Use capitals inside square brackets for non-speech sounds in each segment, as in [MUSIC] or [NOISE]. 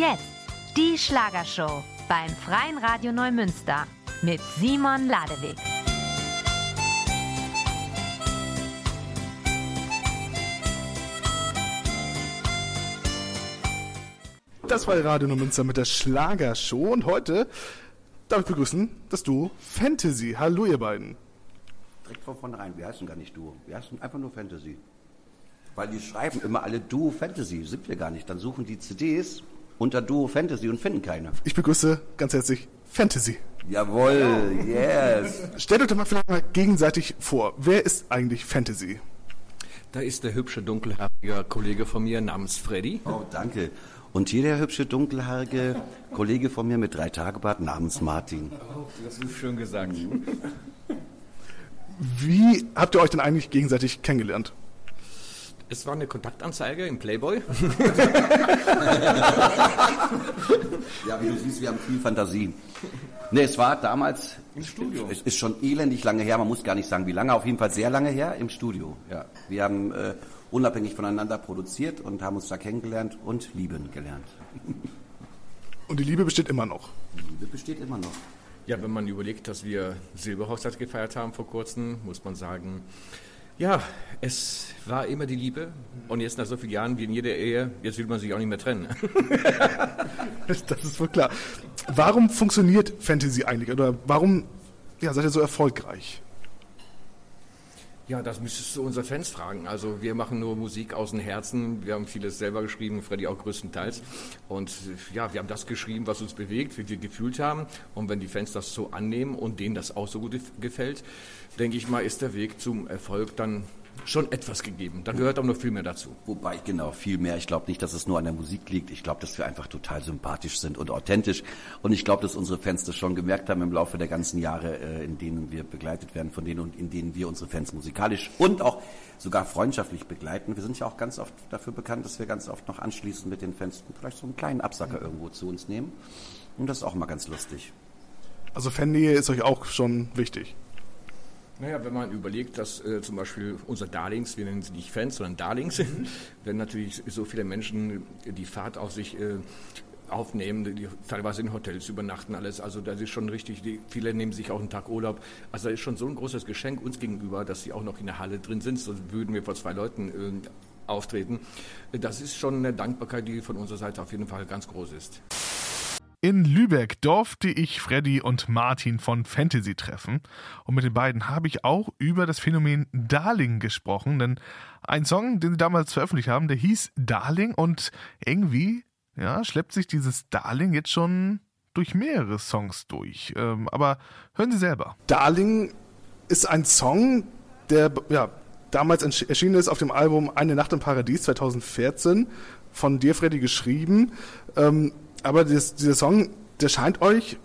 jetzt die Schlagershow beim Freien Radio Neumünster mit Simon Ladewig. Das war Radio Neumünster mit der Schlagershow und heute darf ich begrüßen das Duo Fantasy. Hallo ihr beiden. Direkt von vornherein, wir heißen gar nicht Duo, wir heißen einfach nur Fantasy. Weil die schreiben immer alle Duo Fantasy, sind wir gar nicht. Dann suchen die CDs unter Duo Fantasy und finden keine. Ich begrüße ganz herzlich Fantasy. Jawohl, yes. [LAUGHS] Stellt euch doch mal vielleicht mal gegenseitig vor. Wer ist eigentlich Fantasy? Da ist der hübsche, dunkelhaarige Kollege von mir namens Freddy. Oh, danke. Und hier der hübsche, dunkelhaarige Kollege von mir mit drei Tagebart namens Martin. Oh, das ist schön gesagt. Wie habt ihr euch denn eigentlich gegenseitig kennengelernt? Es war eine Kontaktanzeige im Playboy. [LAUGHS] Ja, wie du siehst, wir haben viel Fantasie. Nee, es war damals, Im Studio. es ist schon elendig lange her, man muss gar nicht sagen, wie lange, auf jeden Fall sehr lange her im Studio. Ja. Wir haben äh, unabhängig voneinander produziert und haben uns da kennengelernt und lieben gelernt. Und die Liebe besteht immer noch. Die Liebe besteht immer noch. Ja, wenn man überlegt, dass wir Silberhochzeit gefeiert haben vor kurzem, muss man sagen, ja, es war immer die Liebe. Und jetzt nach so vielen Jahren wie in jeder Ehe, jetzt will man sich auch nicht mehr trennen. [LAUGHS] Das ist wohl klar. Warum funktioniert Fantasy eigentlich? Oder warum ja, seid ihr so erfolgreich? Ja, das müsstest du unsere Fans fragen. Also wir machen nur Musik aus dem Herzen. Wir haben vieles selber geschrieben, Freddy auch größtenteils. Und ja, wir haben das geschrieben, was uns bewegt, wie wir gefühlt haben. Und wenn die Fans das so annehmen und denen das auch so gut gefällt, denke ich mal, ist der Weg zum Erfolg dann schon etwas gegeben. Da gehört aber noch viel mehr dazu. Wobei, genau, viel mehr. Ich glaube nicht, dass es nur an der Musik liegt. Ich glaube, dass wir einfach total sympathisch sind und authentisch. Und ich glaube, dass unsere Fans das schon gemerkt haben im Laufe der ganzen Jahre, äh, in denen wir begleitet werden von denen und in denen wir unsere Fans musikalisch und auch sogar freundschaftlich begleiten. Wir sind ja auch ganz oft dafür bekannt, dass wir ganz oft noch anschließend mit den Fans vielleicht so einen kleinen Absacker irgendwo zu uns nehmen. Und das ist auch mal ganz lustig. Also Fannähe ist euch auch schon wichtig. Naja, wenn man überlegt, dass äh, zum Beispiel unsere Darlings, wir nennen sie nicht Fans, sondern Darlings, [LAUGHS] wenn natürlich so viele Menschen die Fahrt auf sich äh, aufnehmen, die teilweise in Hotels übernachten, alles. Also das ist schon richtig, die, viele nehmen sich auch einen Tag Urlaub. Also das ist schon so ein großes Geschenk uns gegenüber, dass sie auch noch in der Halle drin sind, sonst würden wir vor zwei Leuten äh, auftreten. Das ist schon eine Dankbarkeit, die von unserer Seite auf jeden Fall ganz groß ist. In Lübeck durfte ich Freddy und Martin von Fantasy treffen. Und mit den beiden habe ich auch über das Phänomen Darling gesprochen. Denn ein Song, den sie damals veröffentlicht haben, der hieß Darling. Und irgendwie, ja, schleppt sich dieses Darling jetzt schon durch mehrere Songs durch. Ähm, aber hören Sie selber. Darling ist ein Song, der ja, damals erschienen ist auf dem Album Eine Nacht im Paradies 2014 von dir, Freddy, geschrieben. Ähm, aber das, dieser Song, der scheint euch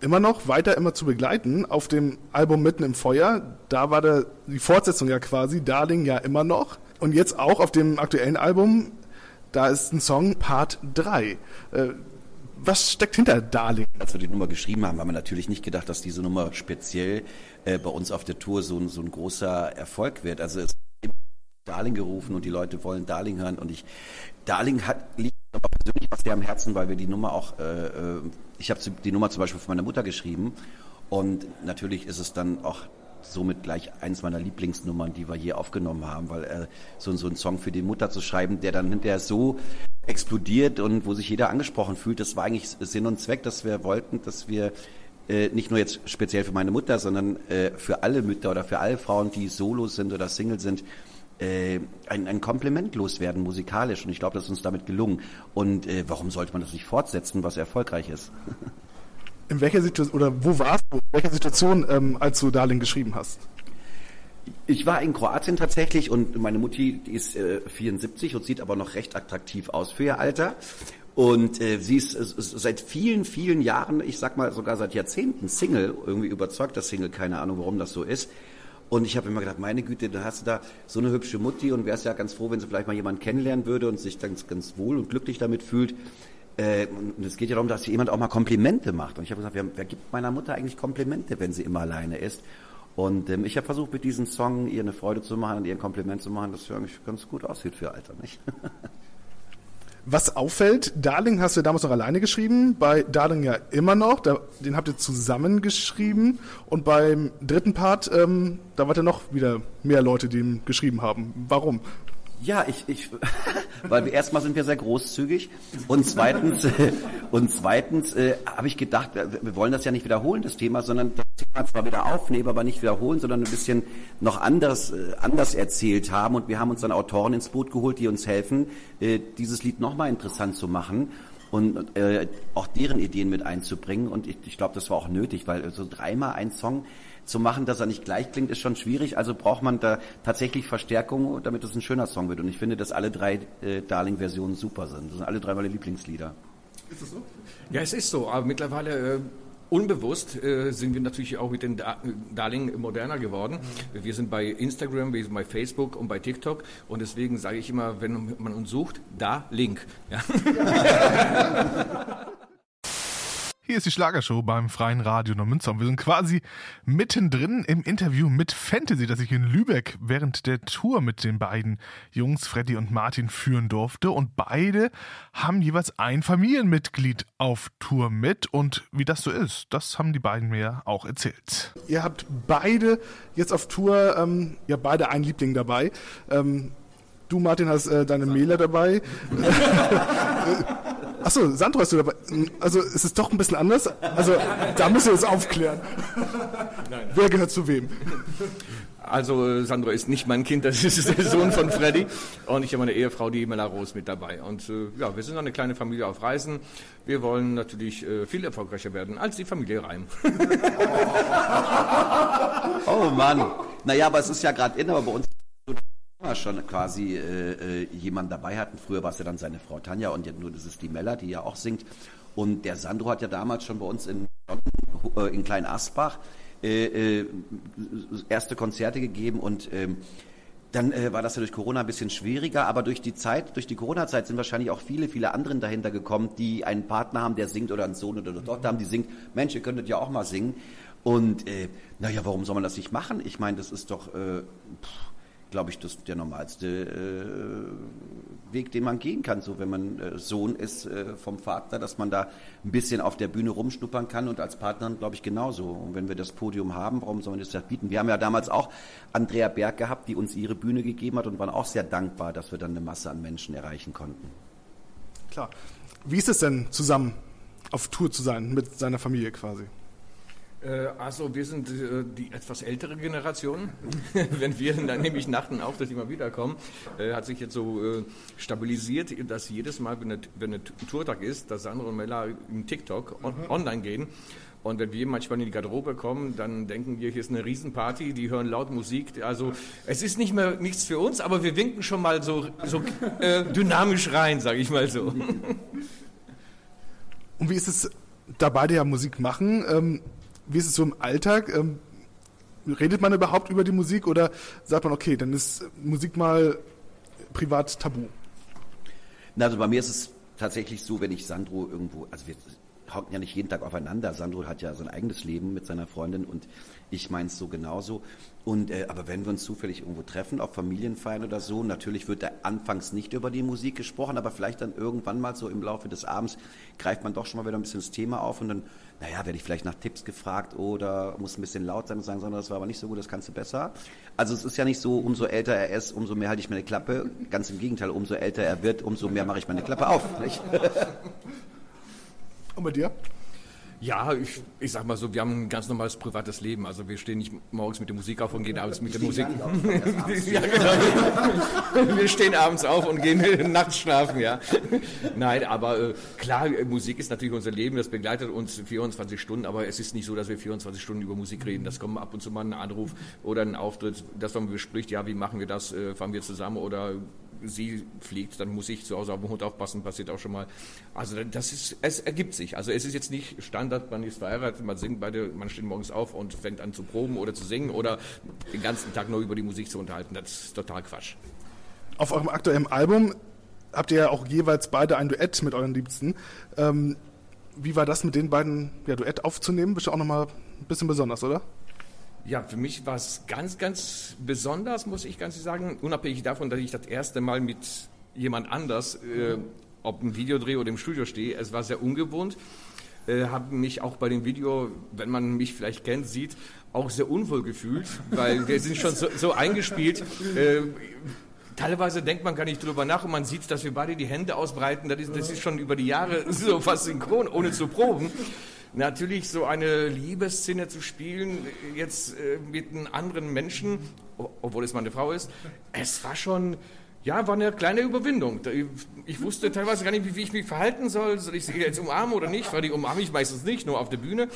immer noch weiter immer zu begleiten. Auf dem Album Mitten im Feuer, da war der, die Fortsetzung ja quasi, Darling ja immer noch. Und jetzt auch auf dem aktuellen Album, da ist ein Song Part 3. Äh, was steckt hinter Darling? Als wir die Nummer geschrieben haben, haben wir natürlich nicht gedacht, dass diese Nummer speziell äh, bei uns auf der Tour so, ein- so ein großer Erfolg wird. Also es Darling gerufen und die Leute wollen Darling hören und ich Darling hat liegt sehr am Herzen, weil wir die Nummer auch äh, äh, ich habe die Nummer zum Beispiel von meiner Mutter geschrieben und natürlich ist es dann auch somit gleich eins meiner Lieblingsnummern, die wir je aufgenommen haben, weil äh, so, so einen Song für die Mutter zu schreiben, der dann hinterher so explodiert und wo sich jeder angesprochen fühlt, das war eigentlich Sinn und Zweck, dass wir wollten, dass wir äh, nicht nur jetzt speziell für meine Mutter, sondern äh, für alle Mütter oder für alle Frauen, die solo sind oder Single sind, äh, ein, ein Kompliment loswerden musikalisch. Und ich glaube, das ist uns damit gelungen. Und äh, warum sollte man das nicht fortsetzen, was erfolgreich ist? [LAUGHS] In welcher Situation, oder wo warst du, in welcher Situation, ähm, als du Darling geschrieben hast? Ich war in Kroatien tatsächlich und meine Mutti, ist äh, 74 und sieht aber noch recht attraktiv aus für ihr Alter. Und äh, sie ist, ist, ist seit vielen, vielen Jahren, ich sag mal sogar seit Jahrzehnten Single, irgendwie überzeugter Single, keine Ahnung, warum das so ist. Und ich habe immer gedacht, meine Güte, da hast du da so eine hübsche Mutti und wärst ja ganz froh, wenn sie vielleicht mal jemanden kennenlernen würde und sich ganz, ganz wohl und glücklich damit fühlt. Äh, und es geht ja darum, dass jemand auch mal Komplimente macht. Und ich habe gesagt, wer, wer gibt meiner Mutter eigentlich Komplimente, wenn sie immer alleine ist? Und ähm, ich habe versucht, mit diesem Song ihr eine Freude zu machen und ihr ein Kompliment zu machen, dass sie eigentlich ganz gut aussieht für Alter, nicht? [LAUGHS] Was auffällt, Darling hast du damals noch alleine geschrieben, bei Darling ja immer noch, da, den habt ihr zusammen geschrieben und beim dritten Part, ähm, da wart ihr noch wieder mehr Leute, die ihn geschrieben haben. Warum? Ja, ich, ich [LAUGHS] weil wir erstmal sind wir sehr großzügig und zweitens [LAUGHS] und zweitens äh, habe ich gedacht, wir wollen das ja nicht wiederholen, das Thema, sondern zwar wieder aufnehmen, aber nicht wiederholen, sondern ein bisschen noch anders äh, anders erzählt haben und wir haben uns dann Autoren ins Boot geholt, die uns helfen, äh, dieses Lied nochmal interessant zu machen und äh, auch deren Ideen mit einzubringen und ich, ich glaube, das war auch nötig, weil so dreimal ein Song zu machen, dass er nicht gleich klingt, ist schon schwierig. Also braucht man da tatsächlich Verstärkung, damit es ein schöner Song wird. Und ich finde, dass alle drei äh, Darling-Versionen super sind. Das sind alle drei meine Lieblingslieder. Ist das so? Ja, es ist so. Aber mittlerweile äh, Unbewusst äh, sind wir natürlich auch mit den da Darling moderner geworden. Mhm. Wir sind bei Instagram, wir sind bei Facebook und bei TikTok und deswegen sage ich immer, wenn man uns sucht, da Link. Ja. [LAUGHS] [LAUGHS] Hier ist die Schlagershow beim Freien Radio Neumünster und wir sind quasi mittendrin im Interview mit Fantasy, das ich in Lübeck während der Tour mit den beiden Jungs Freddy und Martin führen durfte und beide haben jeweils ein Familienmitglied auf Tour mit und wie das so ist, das haben die beiden mir auch erzählt. Ihr habt beide jetzt auf Tour, ähm, ja beide einen Liebling dabei. Ähm, du Martin hast äh, deine Mele dabei. [LAUGHS] [LAUGHS] Achso, Sandro hast du dabei. Also ist es doch ein bisschen anders? Also da müssen wir jetzt aufklären. Nein. Wer gehört zu wem? Also Sandro ist nicht mein Kind, das ist der Sohn von Freddy. Und ich habe meine Ehefrau, die Mela Rose, mit dabei. Und äh, ja, wir sind eine kleine Familie auf Reisen. Wir wollen natürlich äh, viel erfolgreicher werden als die Familie Reim. oh Mann. Naja, aber es ist ja gerade in, aber bei uns schon quasi äh, äh, jemand dabei hatten. Früher war es ja dann seine Frau Tanja und jetzt nur das ist die Mella, die ja auch singt. Und der Sandro hat ja damals schon bei uns in, äh, in Klein Asbach äh, äh, erste Konzerte gegeben und ähm, dann äh, war das ja durch Corona ein bisschen schwieriger, aber durch die Zeit, durch die Corona-Zeit sind wahrscheinlich auch viele, viele anderen dahinter gekommen, die einen Partner haben, der singt oder einen Sohn oder eine Tochter haben, die singt. Mensch, ihr könntet ja auch mal singen. Und äh, naja, warum soll man das nicht machen? Ich meine, das ist doch, äh, pff, glaube ich, das der normalste äh, Weg, den man gehen kann, so wenn man äh, Sohn ist äh, vom Vater, dass man da ein bisschen auf der Bühne rumschnuppern kann und als Partner, glaube ich, genauso. Und wenn wir das Podium haben, warum soll man das bieten? Wir haben ja damals auch Andrea Berg gehabt, die uns ihre Bühne gegeben hat und waren auch sehr dankbar, dass wir dann eine Masse an Menschen erreichen konnten. Klar. Wie ist es denn, zusammen auf Tour zu sein mit seiner Familie quasi? Äh, also wir sind äh, die etwas ältere Generation. [LAUGHS] Wenn wir dann nämlich nach dem Auftritt immer wiederkommen, äh, hat sich jetzt so stabilisiert, dass jedes Mal, wenn ein Tourtag ist, dass Sandro und Mella im TikTok on mhm. online gehen. Und wenn wir manchmal in die Garderobe kommen, dann denken wir, hier ist eine Riesenparty, die hören laut Musik. Also es ist nicht mehr nichts für uns, aber wir winken schon mal so, so dynamisch rein, sage ich mal so. Und wie ist es, da beide ja Musik machen? Ähm wie ist es so im Alltag? Ähm, redet man überhaupt über die Musik oder sagt man, okay, dann ist Musik mal privat tabu? Na, also bei mir ist es tatsächlich so, wenn ich Sandro irgendwo, also wir hocken ja nicht jeden Tag aufeinander. Sandro hat ja sein eigenes Leben mit seiner Freundin und ich meins so genauso. Und äh, aber wenn wir uns zufällig irgendwo treffen, auf Familienfeiern oder so, natürlich wird da anfangs nicht über die Musik gesprochen, aber vielleicht dann irgendwann mal so im Laufe des Abends greift man doch schon mal wieder ein bisschen das Thema auf und dann naja, werde ich vielleicht nach Tipps gefragt oder muss ein bisschen laut sein und sagen, sondern das war aber nicht so gut, das kannst du besser. Also es ist ja nicht so, umso älter er ist, umso mehr halte ich meine Klappe. Ganz im Gegenteil, umso älter er wird, umso mehr mache ich meine Klappe auf. Nicht? Und bei dir? Ja, ich, ich sag mal so, wir haben ein ganz normales privates Leben. Also wir stehen nicht morgens mit der Musik auf und gehen abends mit der Musik. [LAUGHS] ja, genau. [LAUGHS] wir stehen abends auf und gehen [LAUGHS] nachts schlafen, ja. Nein, aber äh, klar, Musik ist natürlich unser Leben, das begleitet uns 24 Stunden, aber es ist nicht so, dass wir 24 Stunden über Musik reden. Das kommt ab und zu mal ein Anruf oder ein Auftritt, dass man bespricht, ja, wie machen wir das, äh, fahren wir zusammen oder sie fliegt, dann muss ich zu Hause auf den Hund aufpassen, passiert auch schon mal. Also das ist, es ergibt sich. Also es ist jetzt nicht Standard, man ist verheiratet, man singt beide, man steht morgens auf und fängt an zu proben oder zu singen oder den ganzen Tag nur über die Musik zu unterhalten. Das ist total Quatsch. Auf eurem aktuellen Album habt ihr ja auch jeweils beide ein Duett mit euren Liebsten. Ähm, wie war das mit den beiden ja, Duett aufzunehmen? Bestimmt auch nochmal ein bisschen besonders, oder? Ja, für mich war es ganz, ganz besonders, muss ich ganz sagen, unabhängig davon, dass ich das erste Mal mit jemand anders äh, ob ein Videodreh oder im Studio stehe. Es war sehr ungewohnt. Äh, habe mich auch bei dem Video, wenn man mich vielleicht kennt, sieht, auch sehr unwohl gefühlt, weil wir sind schon so, so eingespielt. Äh, teilweise denkt man gar nicht drüber nach und man sieht, dass wir beide die Hände ausbreiten. Das ist, das ist schon über die Jahre [LAUGHS] so fast synchron, ohne zu proben. Natürlich so eine Liebesszene zu spielen, jetzt äh, mit einem anderen Menschen, obwohl es meine Frau ist, es war schon ja, war eine kleine Überwindung. Ich wusste teilweise gar nicht, wie ich mich verhalten soll. Soll ich sie jetzt umarmen oder nicht? Weil die umarme ich meistens nicht, nur auf der Bühne.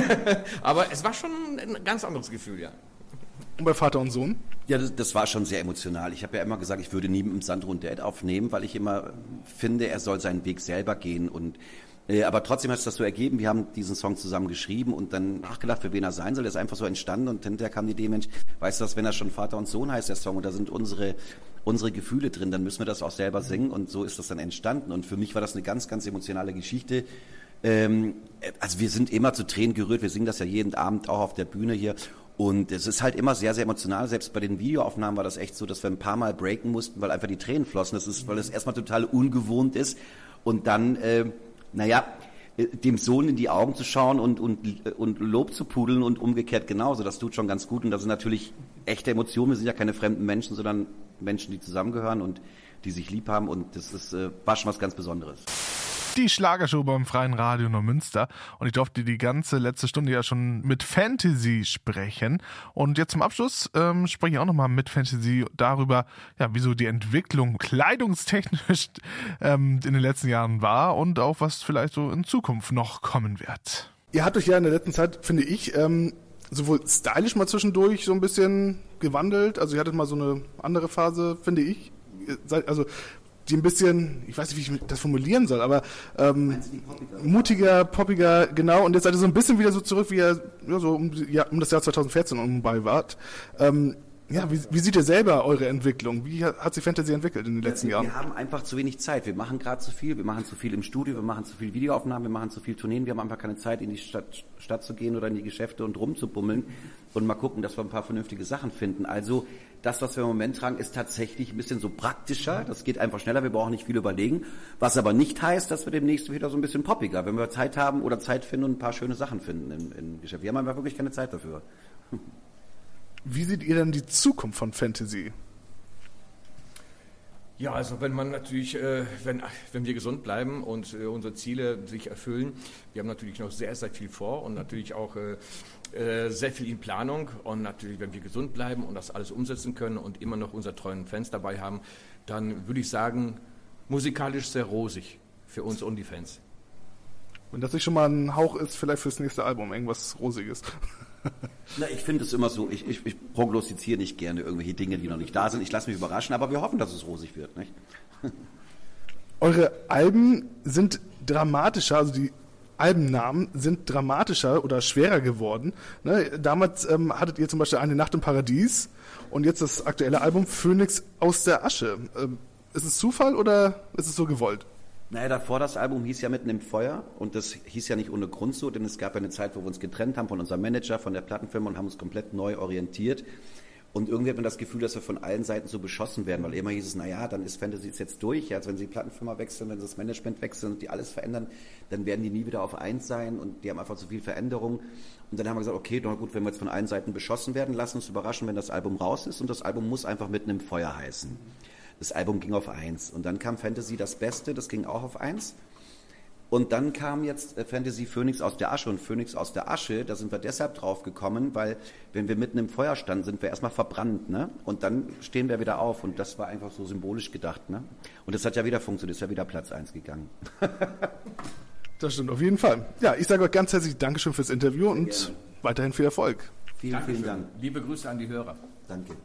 [LAUGHS] Aber es war schon ein ganz anderes Gefühl, ja. Und bei Vater und Sohn? Ja, das, das war schon sehr emotional. Ich habe ja immer gesagt, ich würde nie mit dem Sandro und Dad aufnehmen, weil ich immer finde, er soll seinen Weg selber gehen und äh, aber trotzdem hat es das so ergeben. Wir haben diesen Song zusammen geschrieben und dann nachgedacht, für wen er sein soll. Der ist einfach so entstanden und hinterher kam die Idee, Mensch, weißt du was, wenn er schon Vater und Sohn heißt, der Song, und da sind unsere unsere Gefühle drin, dann müssen wir das auch selber singen und so ist das dann entstanden. Und für mich war das eine ganz, ganz emotionale Geschichte. Ähm, also wir sind immer zu Tränen gerührt, wir singen das ja jeden Abend auch auf der Bühne hier. Und es ist halt immer sehr, sehr emotional. Selbst bei den Videoaufnahmen war das echt so, dass wir ein paar Mal breaken mussten, weil einfach die Tränen flossen. Das ist, weil es erstmal total ungewohnt ist. Und dann, äh, naja, dem Sohn in die Augen zu schauen und, und, und Lob zu pudeln und umgekehrt genauso. Das tut schon ganz gut. Und das sind natürlich echte Emotionen. Wir sind ja keine fremden Menschen, sondern Menschen, die zusammengehören und die sich lieb haben und das ist, äh, war schon was ganz Besonderes die Schlagershow beim Freien Radio Neumünster und ich durfte die ganze letzte Stunde ja schon mit Fantasy sprechen und jetzt zum Abschluss ähm, spreche ich auch nochmal mit Fantasy darüber, ja, wieso die Entwicklung kleidungstechnisch ähm, in den letzten Jahren war und auch was vielleicht so in Zukunft noch kommen wird. Ihr habt euch ja in der letzten Zeit, finde ich, ähm, sowohl stylisch mal zwischendurch so ein bisschen gewandelt. Also ihr hattet mal so eine andere Phase, finde ich. Also die ein bisschen, ich weiß nicht, wie ich das formulieren soll, aber ähm, mutiger, poppiger, genau. Und jetzt seid ihr so ein bisschen wieder so zurück, wie ihr ja, so um, ja, um das Jahr 2014 um bei wart. Ähm, ja, wie, wie sieht ihr selber eure Entwicklung? Wie hat sich Fantasy entwickelt in den letzten ja, Jahren? Wir haben einfach zu wenig Zeit. Wir machen gerade zu viel. Wir machen zu viel im Studio, wir machen zu viel Videoaufnahmen, wir machen zu viel Tourneen. Wir haben einfach keine Zeit, in die Stadt, Stadt zu gehen oder in die Geschäfte und rumzubummeln und mal gucken, dass wir ein paar vernünftige Sachen finden. Also das, was wir im Moment tragen, ist tatsächlich ein bisschen so praktischer. Das geht einfach schneller. Wir brauchen nicht viel überlegen. Was aber nicht heißt, dass wir demnächst wieder so ein bisschen poppiger, wenn wir Zeit haben oder Zeit finden und ein paar schöne Sachen finden im, im Geschäft. Wir haben einfach wirklich keine Zeit dafür. Wie seht ihr denn die Zukunft von Fantasy? Ja, also wenn man natürlich, äh, wenn, wenn wir gesund bleiben und äh, unsere Ziele sich erfüllen, wir haben natürlich noch sehr, sehr viel vor und natürlich auch äh, sehr viel in Planung und natürlich, wenn wir gesund bleiben und das alles umsetzen können und immer noch unsere treuen Fans dabei haben, dann würde ich sagen, musikalisch sehr rosig für uns und die Fans. Wenn das nicht schon mal ein Hauch ist, vielleicht fürs nächste Album, irgendwas Rosiges. [LAUGHS] Na, ich finde es immer so, ich, ich, ich prognostiziere nicht gerne irgendwelche Dinge, die noch nicht da sind. Ich lasse mich überraschen, aber wir hoffen, dass es rosig wird. Nicht? [LAUGHS] Eure Alben sind dramatischer, also die Albennamen sind dramatischer oder schwerer geworden. Ne? Damals ähm, hattet ihr zum Beispiel Eine Nacht im Paradies und jetzt das aktuelle Album Phönix aus der Asche. Ähm, ist es Zufall oder ist es so gewollt? Naja, davor das Album hieß ja Mitten im Feuer und das hieß ja nicht ohne Grund so, denn es gab ja eine Zeit, wo wir uns getrennt haben von unserem Manager, von der Plattenfirma und haben uns komplett neu orientiert. Und irgendwie hat man das Gefühl, dass wir von allen Seiten so beschossen werden, weil immer hieß es, naja, dann ist Fantasy jetzt durch. Also wenn sie die Plattenfirma wechseln, wenn sie das Management wechseln und die alles verändern, dann werden die nie wieder auf eins sein und die haben einfach zu viel Veränderung. Und dann haben wir gesagt, okay, na gut, wenn wir jetzt von allen Seiten beschossen werden, lass uns überraschen, wenn das Album raus ist und das Album muss einfach mitten im Feuer heißen. Das Album ging auf eins. Und dann kam Fantasy das Beste, das ging auch auf eins. Und dann kam jetzt äh, Fantasy Phoenix aus der Asche und Phoenix aus der Asche, da sind wir deshalb drauf gekommen, weil wenn wir mitten im Feuer standen, sind wir erstmal verbrannt, ne? Und dann stehen wir wieder auf und das war einfach so symbolisch gedacht, ne? Und das hat ja wieder funktioniert, ist ja wieder Platz eins gegangen. [LAUGHS] das stimmt auf jeden Fall. Ja, ich sage euch ganz herzlich Dankeschön fürs Interview und Gerne. weiterhin viel Erfolg. Vielen, Dankeschön. vielen Dank. Liebe Grüße an die Hörer. Danke.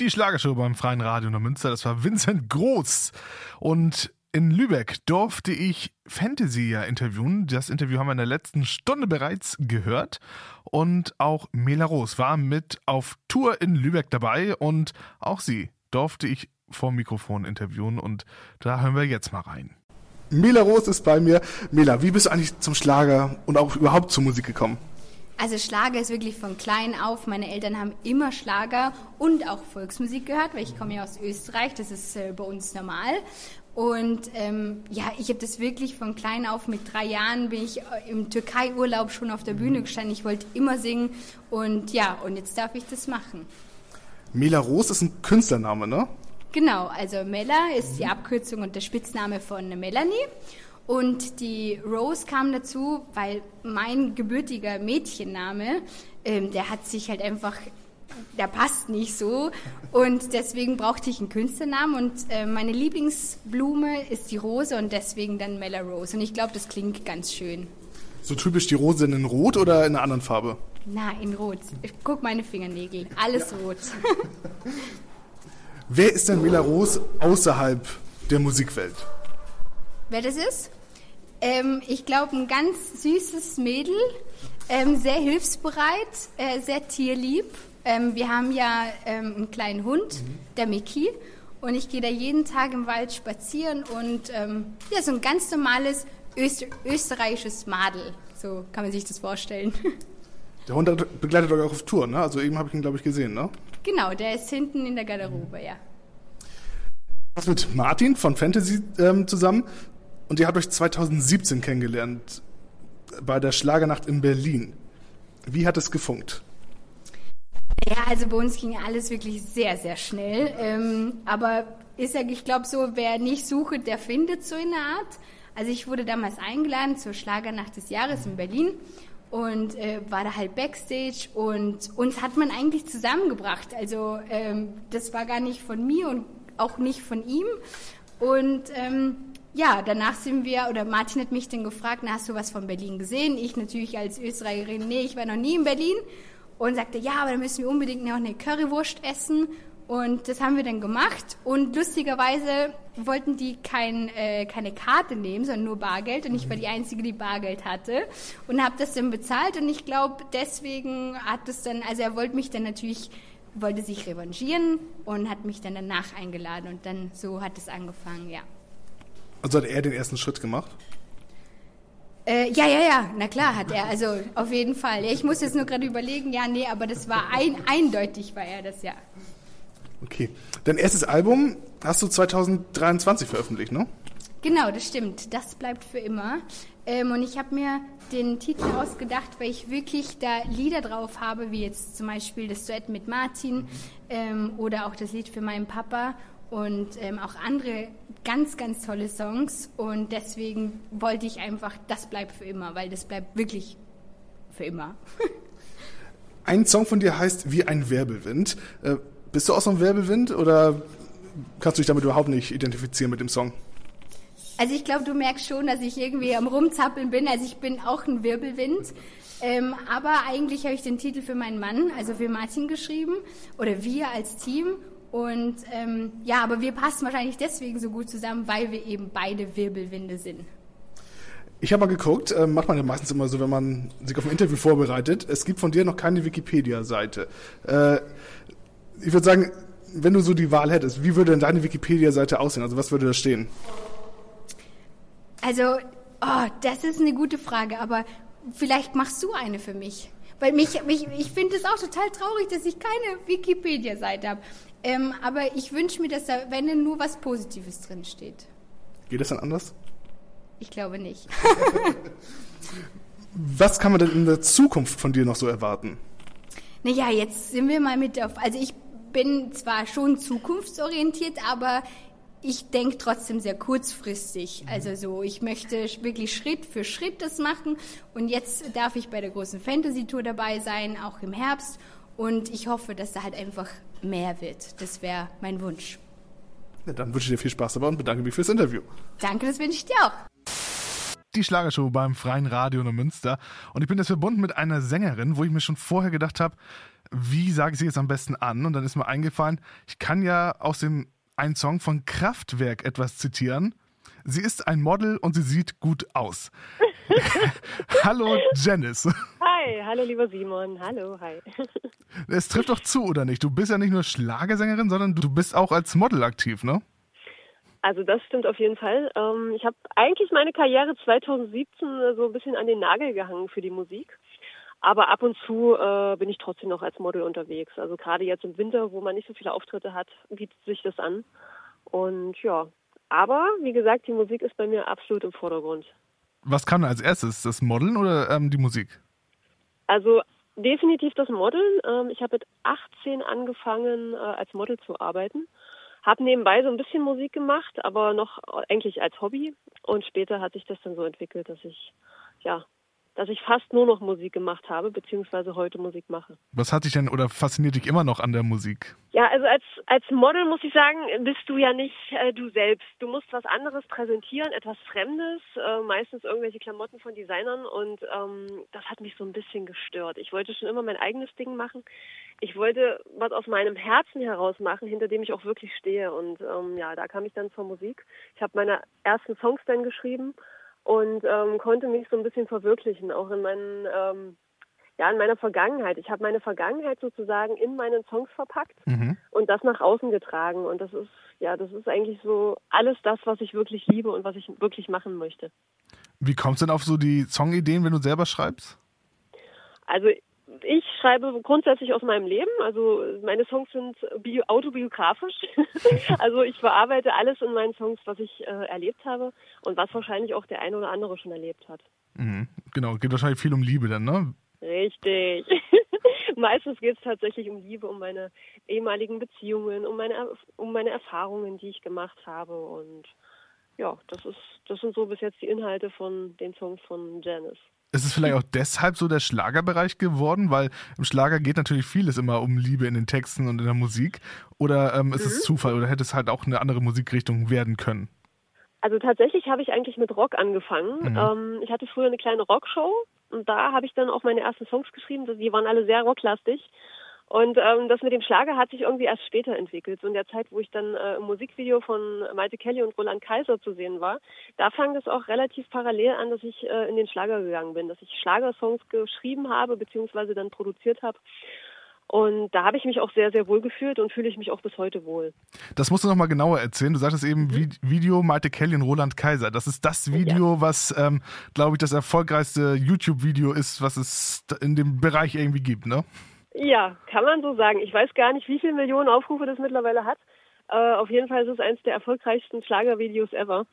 Die Schlagershow beim Freien Radio Münster, das war Vincent Groß. Und in Lübeck durfte ich Fantasy ja interviewen. Das Interview haben wir in der letzten Stunde bereits gehört. Und auch Mela Roos war mit auf Tour in Lübeck dabei und auch sie durfte ich vor Mikrofon interviewen und da hören wir jetzt mal rein. Mela Roos ist bei mir. Mela, wie bist du eigentlich zum Schlager und auch überhaupt zur Musik gekommen? Also Schlager ist wirklich von klein auf. Meine Eltern haben immer Schlager und auch Volksmusik gehört, weil ich komme ja aus Österreich, das ist äh, bei uns normal. Und ähm, ja, ich habe das wirklich von klein auf mit drei Jahren bin ich äh, im Türkei-Urlaub schon auf der Bühne gestanden. Ich wollte immer singen und ja, und jetzt darf ich das machen. Mela Roos ist ein Künstlername, ne? Genau, also Mella ist die Abkürzung und der Spitzname von Melanie. Und die Rose kam dazu, weil mein gebürtiger Mädchenname, ähm, der hat sich halt einfach der passt nicht so. Und deswegen brauchte ich einen Künstlernamen. Und äh, meine Lieblingsblume ist die Rose und deswegen dann Mella Rose. Und ich glaube, das klingt ganz schön. So typisch die Rose in Rot oder in einer anderen Farbe? Na, in Rot. Ich guck meine Fingernägel. Alles ja. rot. [LAUGHS] Wer ist denn Mela Rose außerhalb der Musikwelt? Wer das ist? Ähm, ich glaube, ein ganz süßes Mädel, ähm, sehr hilfsbereit, äh, sehr tierlieb ähm, wir haben ja ähm, einen kleinen Hund, mhm. der Mickey. Und ich gehe da jeden Tag im Wald spazieren und ähm, ja, so ein ganz normales Öster österreichisches Madel. So kann man sich das vorstellen. [LAUGHS] Der Hund begleitet euch auch auf Tour, ne? Also eben habe ich ihn, glaube ich, gesehen, ne? Genau, der ist hinten in der Garderobe, ja. Was mit Martin von Fantasy ähm, zusammen und ihr habt euch 2017 kennengelernt bei der Schlagernacht in Berlin. Wie hat es gefunkt? Ja, also bei uns ging alles wirklich sehr, sehr schnell. Ähm, aber ist ja, ich glaube so, wer nicht sucht, der findet so in der Art. Also ich wurde damals eingeladen zur Schlagernacht des Jahres in Berlin und äh, war da halt Backstage und uns hat man eigentlich zusammengebracht. Also ähm, das war gar nicht von mir und auch nicht von ihm. Und ähm, ja, danach sind wir, oder Martin hat mich dann gefragt, na, hast du was von Berlin gesehen? Ich natürlich als Österreicherin, nee, ich war noch nie in Berlin und sagte, ja, aber dann müssen wir unbedingt noch eine Currywurst essen. Und das haben wir dann gemacht. Und lustigerweise wollten die kein, äh, keine Karte nehmen, sondern nur Bargeld. Und ich war die Einzige, die Bargeld hatte. Und habe das dann bezahlt. Und ich glaube, deswegen hat es dann, also er wollte mich dann natürlich, wollte sich revanchieren und hat mich dann danach eingeladen. Und dann so hat es angefangen, ja. Also hat er den ersten Schritt gemacht? Äh, ja, ja, ja, na klar hat er, also auf jeden Fall. Ich muss jetzt nur gerade überlegen, ja, nee, aber das war ein, eindeutig war er das, ja. Okay. Dein erstes Album hast du 2023 veröffentlicht, ne? Genau, das stimmt. Das bleibt für immer. Ähm, und ich habe mir den Titel ausgedacht, weil ich wirklich da Lieder drauf habe, wie jetzt zum Beispiel das Duett mit Martin ähm, oder auch das Lied für meinen Papa und ähm, auch andere ganz, ganz tolle Songs. Und deswegen wollte ich einfach, das bleibt für immer, weil das bleibt wirklich für immer. [LAUGHS] ein Song von dir heißt Wie ein Wirbelwind. Äh, bist du auch so ein Wirbelwind oder kannst du dich damit überhaupt nicht identifizieren mit dem Song? Also ich glaube, du merkst schon, dass ich irgendwie am Rumzappeln bin. Also ich bin auch ein Wirbelwind. Ähm, aber eigentlich habe ich den Titel für meinen Mann, also für Martin geschrieben, oder wir als Team. Und ähm, ja, aber wir passen wahrscheinlich deswegen so gut zusammen, weil wir eben beide Wirbelwinde sind. Ich habe mal geguckt, äh, macht man ja meistens immer so, wenn man sich auf ein Interview vorbereitet. Es gibt von dir noch keine Wikipedia-Seite. Äh, ich würde sagen, wenn du so die Wahl hättest, wie würde denn deine Wikipedia-Seite aussehen? Also was würde da stehen? Also, oh, das ist eine gute Frage, aber vielleicht machst du eine für mich. Weil mich, mich ich finde es auch total traurig, dass ich keine Wikipedia-Seite habe. Ähm, aber ich wünsche mir, dass da, wenn denn nur was Positives drin steht. Geht das dann anders? Ich glaube nicht. [LAUGHS] was kann man denn in der Zukunft von dir noch so erwarten? Naja, jetzt sind wir mal mit auf. Also ich bin zwar schon zukunftsorientiert, aber ich denke trotzdem sehr kurzfristig. Also so, ich möchte wirklich Schritt für Schritt das machen. Und jetzt darf ich bei der großen Fantasy Tour dabei sein, auch im Herbst. Und ich hoffe, dass da halt einfach mehr wird. Das wäre mein Wunsch. Ja, dann wünsche ich dir viel Spaß dabei und bedanke mich fürs Interview. Danke, das wünsche ich dir auch. Die Schlagershow beim Freien Radio in Münster. Und ich bin jetzt verbunden mit einer Sängerin, wo ich mir schon vorher gedacht habe, wie sage ich sie jetzt am besten an? Und dann ist mir eingefallen, ich kann ja aus dem einen Song von Kraftwerk etwas zitieren. Sie ist ein Model und sie sieht gut aus. [LAUGHS] [LAUGHS] hallo Janice. Hi, hallo lieber Simon. Hallo, hi. [LAUGHS] Es trifft doch zu, oder nicht? Du bist ja nicht nur Schlagersängerin, sondern du bist auch als Model aktiv, ne? Also das stimmt auf jeden Fall. Ähm, ich habe eigentlich meine Karriere 2017 so ein bisschen an den Nagel gehangen für die Musik. Aber ab und zu äh, bin ich trotzdem noch als Model unterwegs. Also gerade jetzt im Winter, wo man nicht so viele Auftritte hat, bietet sich das an. Und ja, Aber wie gesagt, die Musik ist bei mir absolut im Vordergrund. Was kam als erstes? Das Modeln oder ähm, die Musik? Also definitiv das Modeln. Ähm, ich habe mit 18 angefangen, äh, als Model zu arbeiten. Habe nebenbei so ein bisschen Musik gemacht, aber noch eigentlich als Hobby. Und später hat sich das dann so entwickelt, dass ich ja dass ich fast nur noch Musik gemacht habe, beziehungsweise heute Musik mache. Was hat dich denn oder fasziniert dich immer noch an der Musik? Ja, also als, als Model muss ich sagen, bist du ja nicht äh, du selbst. Du musst was anderes präsentieren, etwas Fremdes, äh, meistens irgendwelche Klamotten von Designern und ähm, das hat mich so ein bisschen gestört. Ich wollte schon immer mein eigenes Ding machen. Ich wollte was aus meinem Herzen heraus machen, hinter dem ich auch wirklich stehe und ähm, ja, da kam ich dann zur Musik. Ich habe meine ersten Songs dann geschrieben und ähm, konnte mich so ein bisschen verwirklichen, auch in meinen ähm, ja, in meiner Vergangenheit. Ich habe meine Vergangenheit sozusagen in meinen Songs verpackt mhm. und das nach außen getragen. Und das ist, ja, das ist eigentlich so alles das, was ich wirklich liebe und was ich wirklich machen möchte. Wie kommst du denn auf so die Songideen, wenn du selber schreibst? Also ich schreibe grundsätzlich aus meinem Leben. Also meine Songs sind bio autobiografisch. [LAUGHS] also ich verarbeite alles in meinen Songs, was ich äh, erlebt habe und was wahrscheinlich auch der eine oder andere schon erlebt hat. Mhm. Genau, geht wahrscheinlich viel um Liebe dann, ne? Richtig. [LAUGHS] Meistens geht es tatsächlich um Liebe, um meine ehemaligen Beziehungen, um meine, um meine Erfahrungen, die ich gemacht habe. Und ja, das ist, das sind so bis jetzt die Inhalte von den Songs von Janice. Ist es vielleicht auch deshalb so der Schlagerbereich geworden? Weil im Schlager geht natürlich vieles immer um Liebe in den Texten und in der Musik. Oder ähm, ist mhm. es Zufall oder hätte es halt auch eine andere Musikrichtung werden können? Also tatsächlich habe ich eigentlich mit Rock angefangen. Mhm. Ähm, ich hatte früher eine kleine Rockshow und da habe ich dann auch meine ersten Songs geschrieben. Die waren alle sehr rocklastig. Und ähm, das mit dem Schlager hat sich irgendwie erst später entwickelt. So in der Zeit, wo ich dann äh, im Musikvideo von Malte Kelly und Roland Kaiser zu sehen war, da fang es auch relativ parallel an, dass ich äh, in den Schlager gegangen bin, dass ich Schlagersongs geschrieben habe, beziehungsweise dann produziert habe. Und da habe ich mich auch sehr, sehr wohl gefühlt und fühle ich mich auch bis heute wohl. Das musst du nochmal genauer erzählen. Du sagtest eben mhm. Video Malte Kelly und Roland Kaiser. Das ist das Video, ja. was, ähm, glaube ich, das erfolgreichste YouTube-Video ist, was es in dem Bereich irgendwie gibt, ne? Ja, kann man so sagen. Ich weiß gar nicht, wie viele Millionen Aufrufe das mittlerweile hat. Äh, auf jeden Fall ist es eines der erfolgreichsten Schlagervideos ever.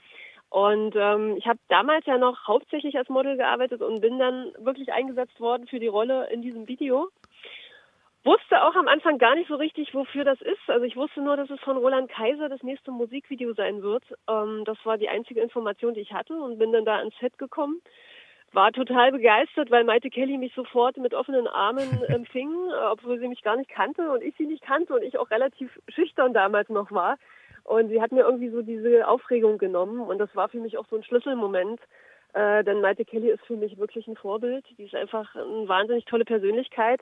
Und ähm, ich habe damals ja noch hauptsächlich als Model gearbeitet und bin dann wirklich eingesetzt worden für die Rolle in diesem Video. Wusste auch am Anfang gar nicht so richtig, wofür das ist. Also ich wusste nur, dass es von Roland Kaiser das nächste Musikvideo sein wird. Ähm, das war die einzige Information, die ich hatte und bin dann da ans Set gekommen war total begeistert, weil Maite Kelly mich sofort mit offenen Armen [LAUGHS] empfing, äh, obwohl sie mich gar nicht kannte und ich sie nicht kannte und ich auch relativ schüchtern damals noch war. Und sie hat mir irgendwie so diese Aufregung genommen und das war für mich auch so ein Schlüsselmoment. Äh, denn Maite Kelly ist für mich wirklich ein Vorbild. Die ist einfach eine wahnsinnig tolle Persönlichkeit,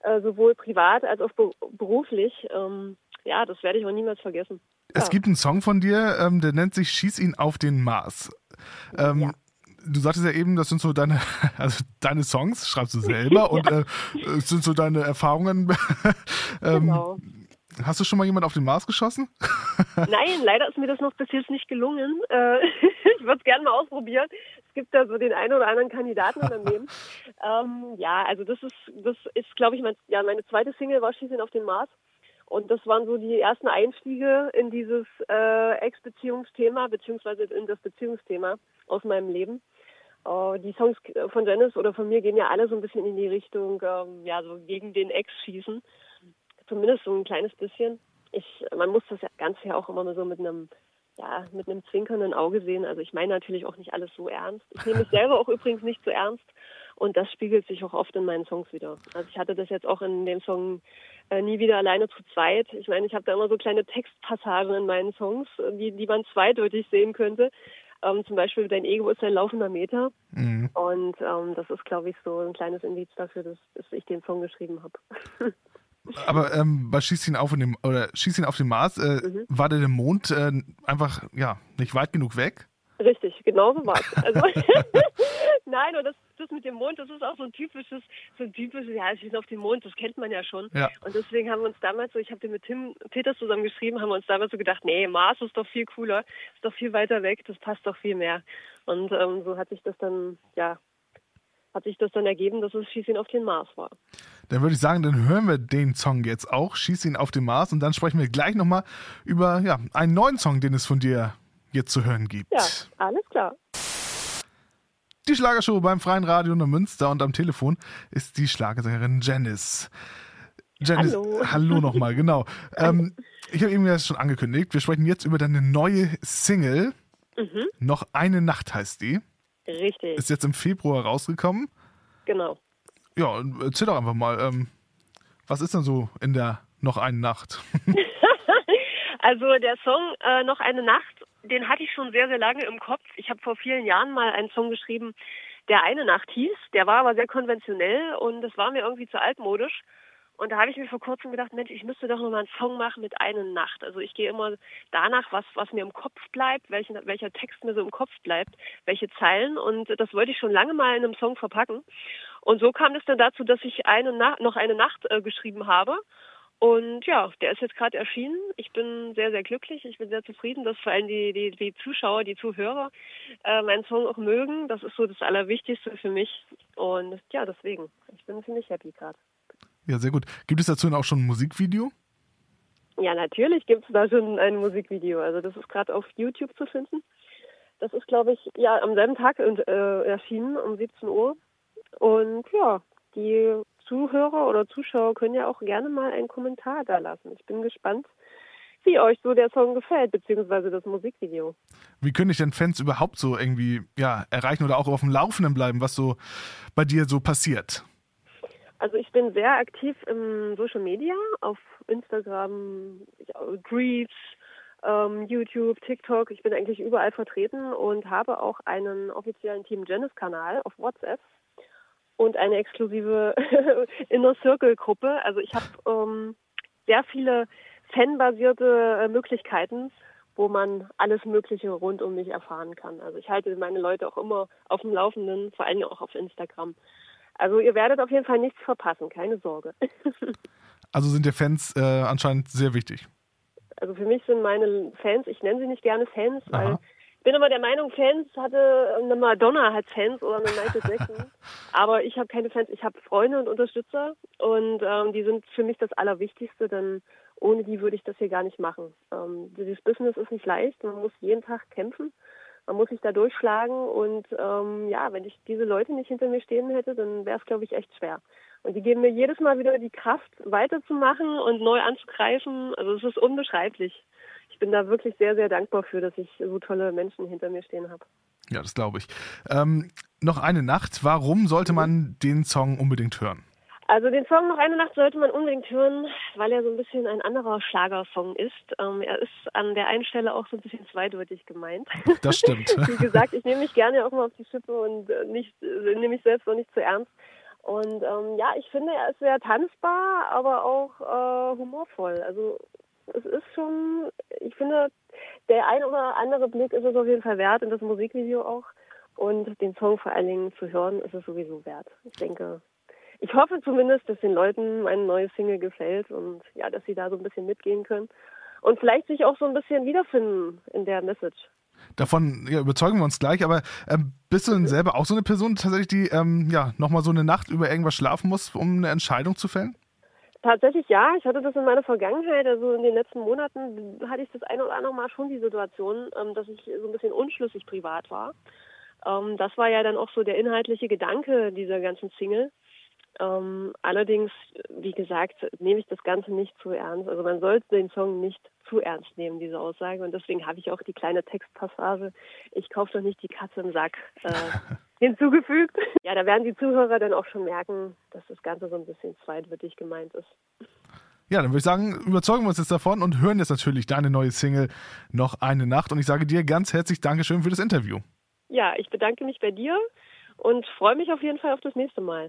äh, sowohl privat als auch beruflich. Ähm, ja, das werde ich auch niemals vergessen. Es ja. gibt einen Song von dir, ähm, der nennt sich Schieß ihn auf den Mars. Ähm, ja du sagtest ja eben, das sind so deine, [LAUGHS] also deine Songs, schreibst du selber [LAUGHS] und äh, sind so deine Erfahrungen. [LAUGHS] ähm, genau. Hast du schon mal jemand auf den Mars geschossen? Nein, leider ist mir das noch bis jetzt nicht gelungen. Äh, ich würde es gerne mal ausprobieren. Es gibt da so den einen oder anderen Kandidaten daneben. ähm, ja, also das ist, das ist, glaube ich, mein, ja, meine zweite Single war Schießen auf den Mars. Und das waren so die ersten Einstiege in dieses äh, Ex-Beziehungsthema, beziehungsweise in das Beziehungsthema aus meinem Leben. Uh, die Songs von Janice oder von mir gehen ja alle so ein bisschen in die Richtung, ähm, ja, so gegen den Ex schießen. Zumindest so ein kleines bisschen. Ich, man muss das Ganze ja auch immer so mit einem, ja, mit einem zwinkernden Auge sehen. Also ich meine natürlich auch nicht alles so ernst. Ich nehme mich [LAUGHS] selber auch übrigens nicht so ernst. Und das spiegelt sich auch oft in meinen Songs wieder. Also ich hatte das jetzt auch in dem Song äh, Nie wieder alleine zu zweit. Ich meine, ich habe da immer so kleine Textpassagen in meinen Songs, die, die man zweideutig sehen könnte. Ähm, zum Beispiel Dein Ego ist ein laufender Meter. Mhm. Und ähm, das ist, glaube ich, so ein kleines Indiz dafür, dass, dass ich den Song geschrieben habe. [LAUGHS] Aber ähm, bei Schieß ihn auf dem, oder Schieß ihn auf den Mars, äh, mhm. war der, der Mond äh, einfach ja nicht weit genug weg? Richtig, genau so war es. Also, [LAUGHS] [LAUGHS] Nein, und das, das mit dem Mond, das ist auch so ein typisches, so ein typisches, ja, bin auf dem Mond, das kennt man ja schon. Ja. Und deswegen haben wir uns damals so, ich habe den mit Tim Peters zusammen geschrieben, haben wir uns damals so gedacht, nee, Mars ist doch viel cooler, ist doch viel weiter weg, das passt doch viel mehr. Und ähm, so hat sich das dann, ja, hat sich das dann ergeben, dass es Schieß ihn auf den Mars war. Dann würde ich sagen, dann hören wir den Song jetzt auch, Schieß ihn auf den Mars, und dann sprechen wir gleich nochmal über ja, einen neuen Song, den es von dir jetzt zu hören gibt. Ja, alles klar. Die Schlagershow beim Freien Radio in Münster und am Telefon ist die Schlagersängerin Janice. Janice, Hallo. hallo nochmal, [LAUGHS] genau. Ähm, ich habe eben ja schon angekündigt, wir sprechen jetzt über deine neue Single. Mhm. Noch eine Nacht heißt die. Richtig, Ist jetzt im Februar rausgekommen. genau. Ja, erzähl doch einfach mal, ähm, was ist denn so in der noch einen Nacht? [LAUGHS] [LAUGHS] Also der Song äh, Noch eine Nacht, den hatte ich schon sehr, sehr lange im Kopf. Ich habe vor vielen Jahren mal einen Song geschrieben, der eine Nacht hieß. Der war aber sehr konventionell und es war mir irgendwie zu altmodisch. Und da habe ich mir vor kurzem gedacht, Mensch, ich müsste doch noch mal einen Song machen mit einer Nacht. Also ich gehe immer danach, was, was mir im Kopf bleibt, welchen, welcher Text mir so im Kopf bleibt, welche Zeilen. Und das wollte ich schon lange mal in einem Song verpacken. Und so kam es dann dazu, dass ich eine Nacht, noch eine Nacht äh, geschrieben habe. Und ja, der ist jetzt gerade erschienen. Ich bin sehr, sehr glücklich. Ich bin sehr zufrieden, dass vor allem die, die, die Zuschauer, die Zuhörer äh, meinen Song auch mögen. Das ist so das Allerwichtigste für mich. Und ja, deswegen. Ich bin ziemlich happy gerade. Ja, sehr gut. Gibt es dazu auch schon ein Musikvideo? Ja, natürlich gibt es da schon ein Musikvideo. Also das ist gerade auf YouTube zu finden. Das ist, glaube ich, ja am selben Tag äh, erschienen um 17 Uhr. Und ja, die Zuhörer oder Zuschauer können ja auch gerne mal einen Kommentar da lassen. Ich bin gespannt, wie euch so der Song gefällt, beziehungsweise das Musikvideo. Wie können dich denn Fans überhaupt so irgendwie ja, erreichen oder auch auf dem Laufenden bleiben, was so bei dir so passiert? Also ich bin sehr aktiv im Social Media, auf Instagram, Dreeds, ähm, YouTube, TikTok. Ich bin eigentlich überall vertreten und habe auch einen offiziellen Team Janice-Kanal auf WhatsApp und eine exklusive [LAUGHS] Inner Circle-Gruppe. Also ich habe ähm, sehr viele fanbasierte äh, Möglichkeiten, wo man alles Mögliche rund um mich erfahren kann. Also ich halte meine Leute auch immer auf dem Laufenden, vor allem auch auf Instagram. Also ihr werdet auf jeden Fall nichts verpassen, keine Sorge. [LAUGHS] Also sind dir Fans äh, anscheinend sehr wichtig. Also für mich sind meine Fans, ich nenne sie nicht gerne Fans, weil Aha. ich bin immer der Meinung, Fans hatte eine Madonna hat Fans oder eine Michael Jackson. [LAUGHS] Aber ich habe keine Fans, ich habe Freunde und Unterstützer und ähm, die sind für mich das Allerwichtigste, denn ohne die würde ich das hier gar nicht machen. Ähm, dieses Business ist nicht leicht, man muss jeden Tag kämpfen, man muss sich da durchschlagen und ähm, ja, wenn ich diese Leute nicht hinter mir stehen hätte, dann wäre es, glaube ich, echt schwer. Und die geben mir jedes Mal wieder die Kraft, weiterzumachen und neu anzugreifen. Also es ist unbeschreiblich. Ich bin da wirklich sehr, sehr dankbar für, dass ich so tolle Menschen hinter mir stehen habe. Ja, das glaube ich. Ähm, noch eine Nacht. Warum sollte man den Song unbedingt hören? Also den Song Noch eine Nacht sollte man unbedingt hören, weil er so ein bisschen ein anderer Schlagersong ist. Ähm, er ist an der einen Stelle auch so ein bisschen zweideutig gemeint. Das stimmt. [LAUGHS] Wie gesagt, ich nehme mich gerne auch mal auf die Schippe und äh, nicht, äh, nehme mich selbst auch nicht zu ernst. Und ähm, ja, ich finde, er ist sehr tanzbar, aber auch äh, humorvoll. Also es ist schon, ich finde, der ein oder andere Blick ist es auf jeden Fall wert und das Musikvideo auch. Und den Song vor allen Dingen zu hören, ist es sowieso wert. Ich denke, ich hoffe zumindest, dass den Leuten meine neue Single gefällt und ja, dass sie da so ein bisschen mitgehen können. Und vielleicht sich auch so ein bisschen wiederfinden in der Message. Davon ja, überzeugen wir uns gleich, aber ähm, bist du denn selber auch so eine Person tatsächlich, die ähm, ja, nochmal so eine Nacht über irgendwas schlafen muss, um eine Entscheidung zu fällen? Tatsächlich ja, ich hatte das in meiner Vergangenheit, also in den letzten Monaten hatte ich das eine oder andere Mal schon die Situation, ähm, dass ich so ein bisschen unschlüssig privat war. Ähm, das war ja dann auch so der inhaltliche Gedanke dieser ganzen Single. Ähm, allerdings, wie gesagt, nehme ich das Ganze nicht zu ernst. Also man sollte den Song nicht zu ernst nehmen, diese Aussage. Und deswegen habe ich auch die kleine Textpassage, ich kaufe doch nicht die Katze im Sack, äh, [LAUGHS] hinzugefügt. Ja, da werden die Zuhörer dann auch schon merken, dass das Ganze so ein bisschen zweideutig gemeint ist. Ja, dann würde ich sagen, überzeugen wir uns jetzt davon und hören jetzt natürlich deine neue Single noch eine Nacht. Und ich sage dir ganz herzlich Dankeschön für das Interview. Ja, ich bedanke mich bei dir und freue mich auf jeden Fall auf das nächste Mal.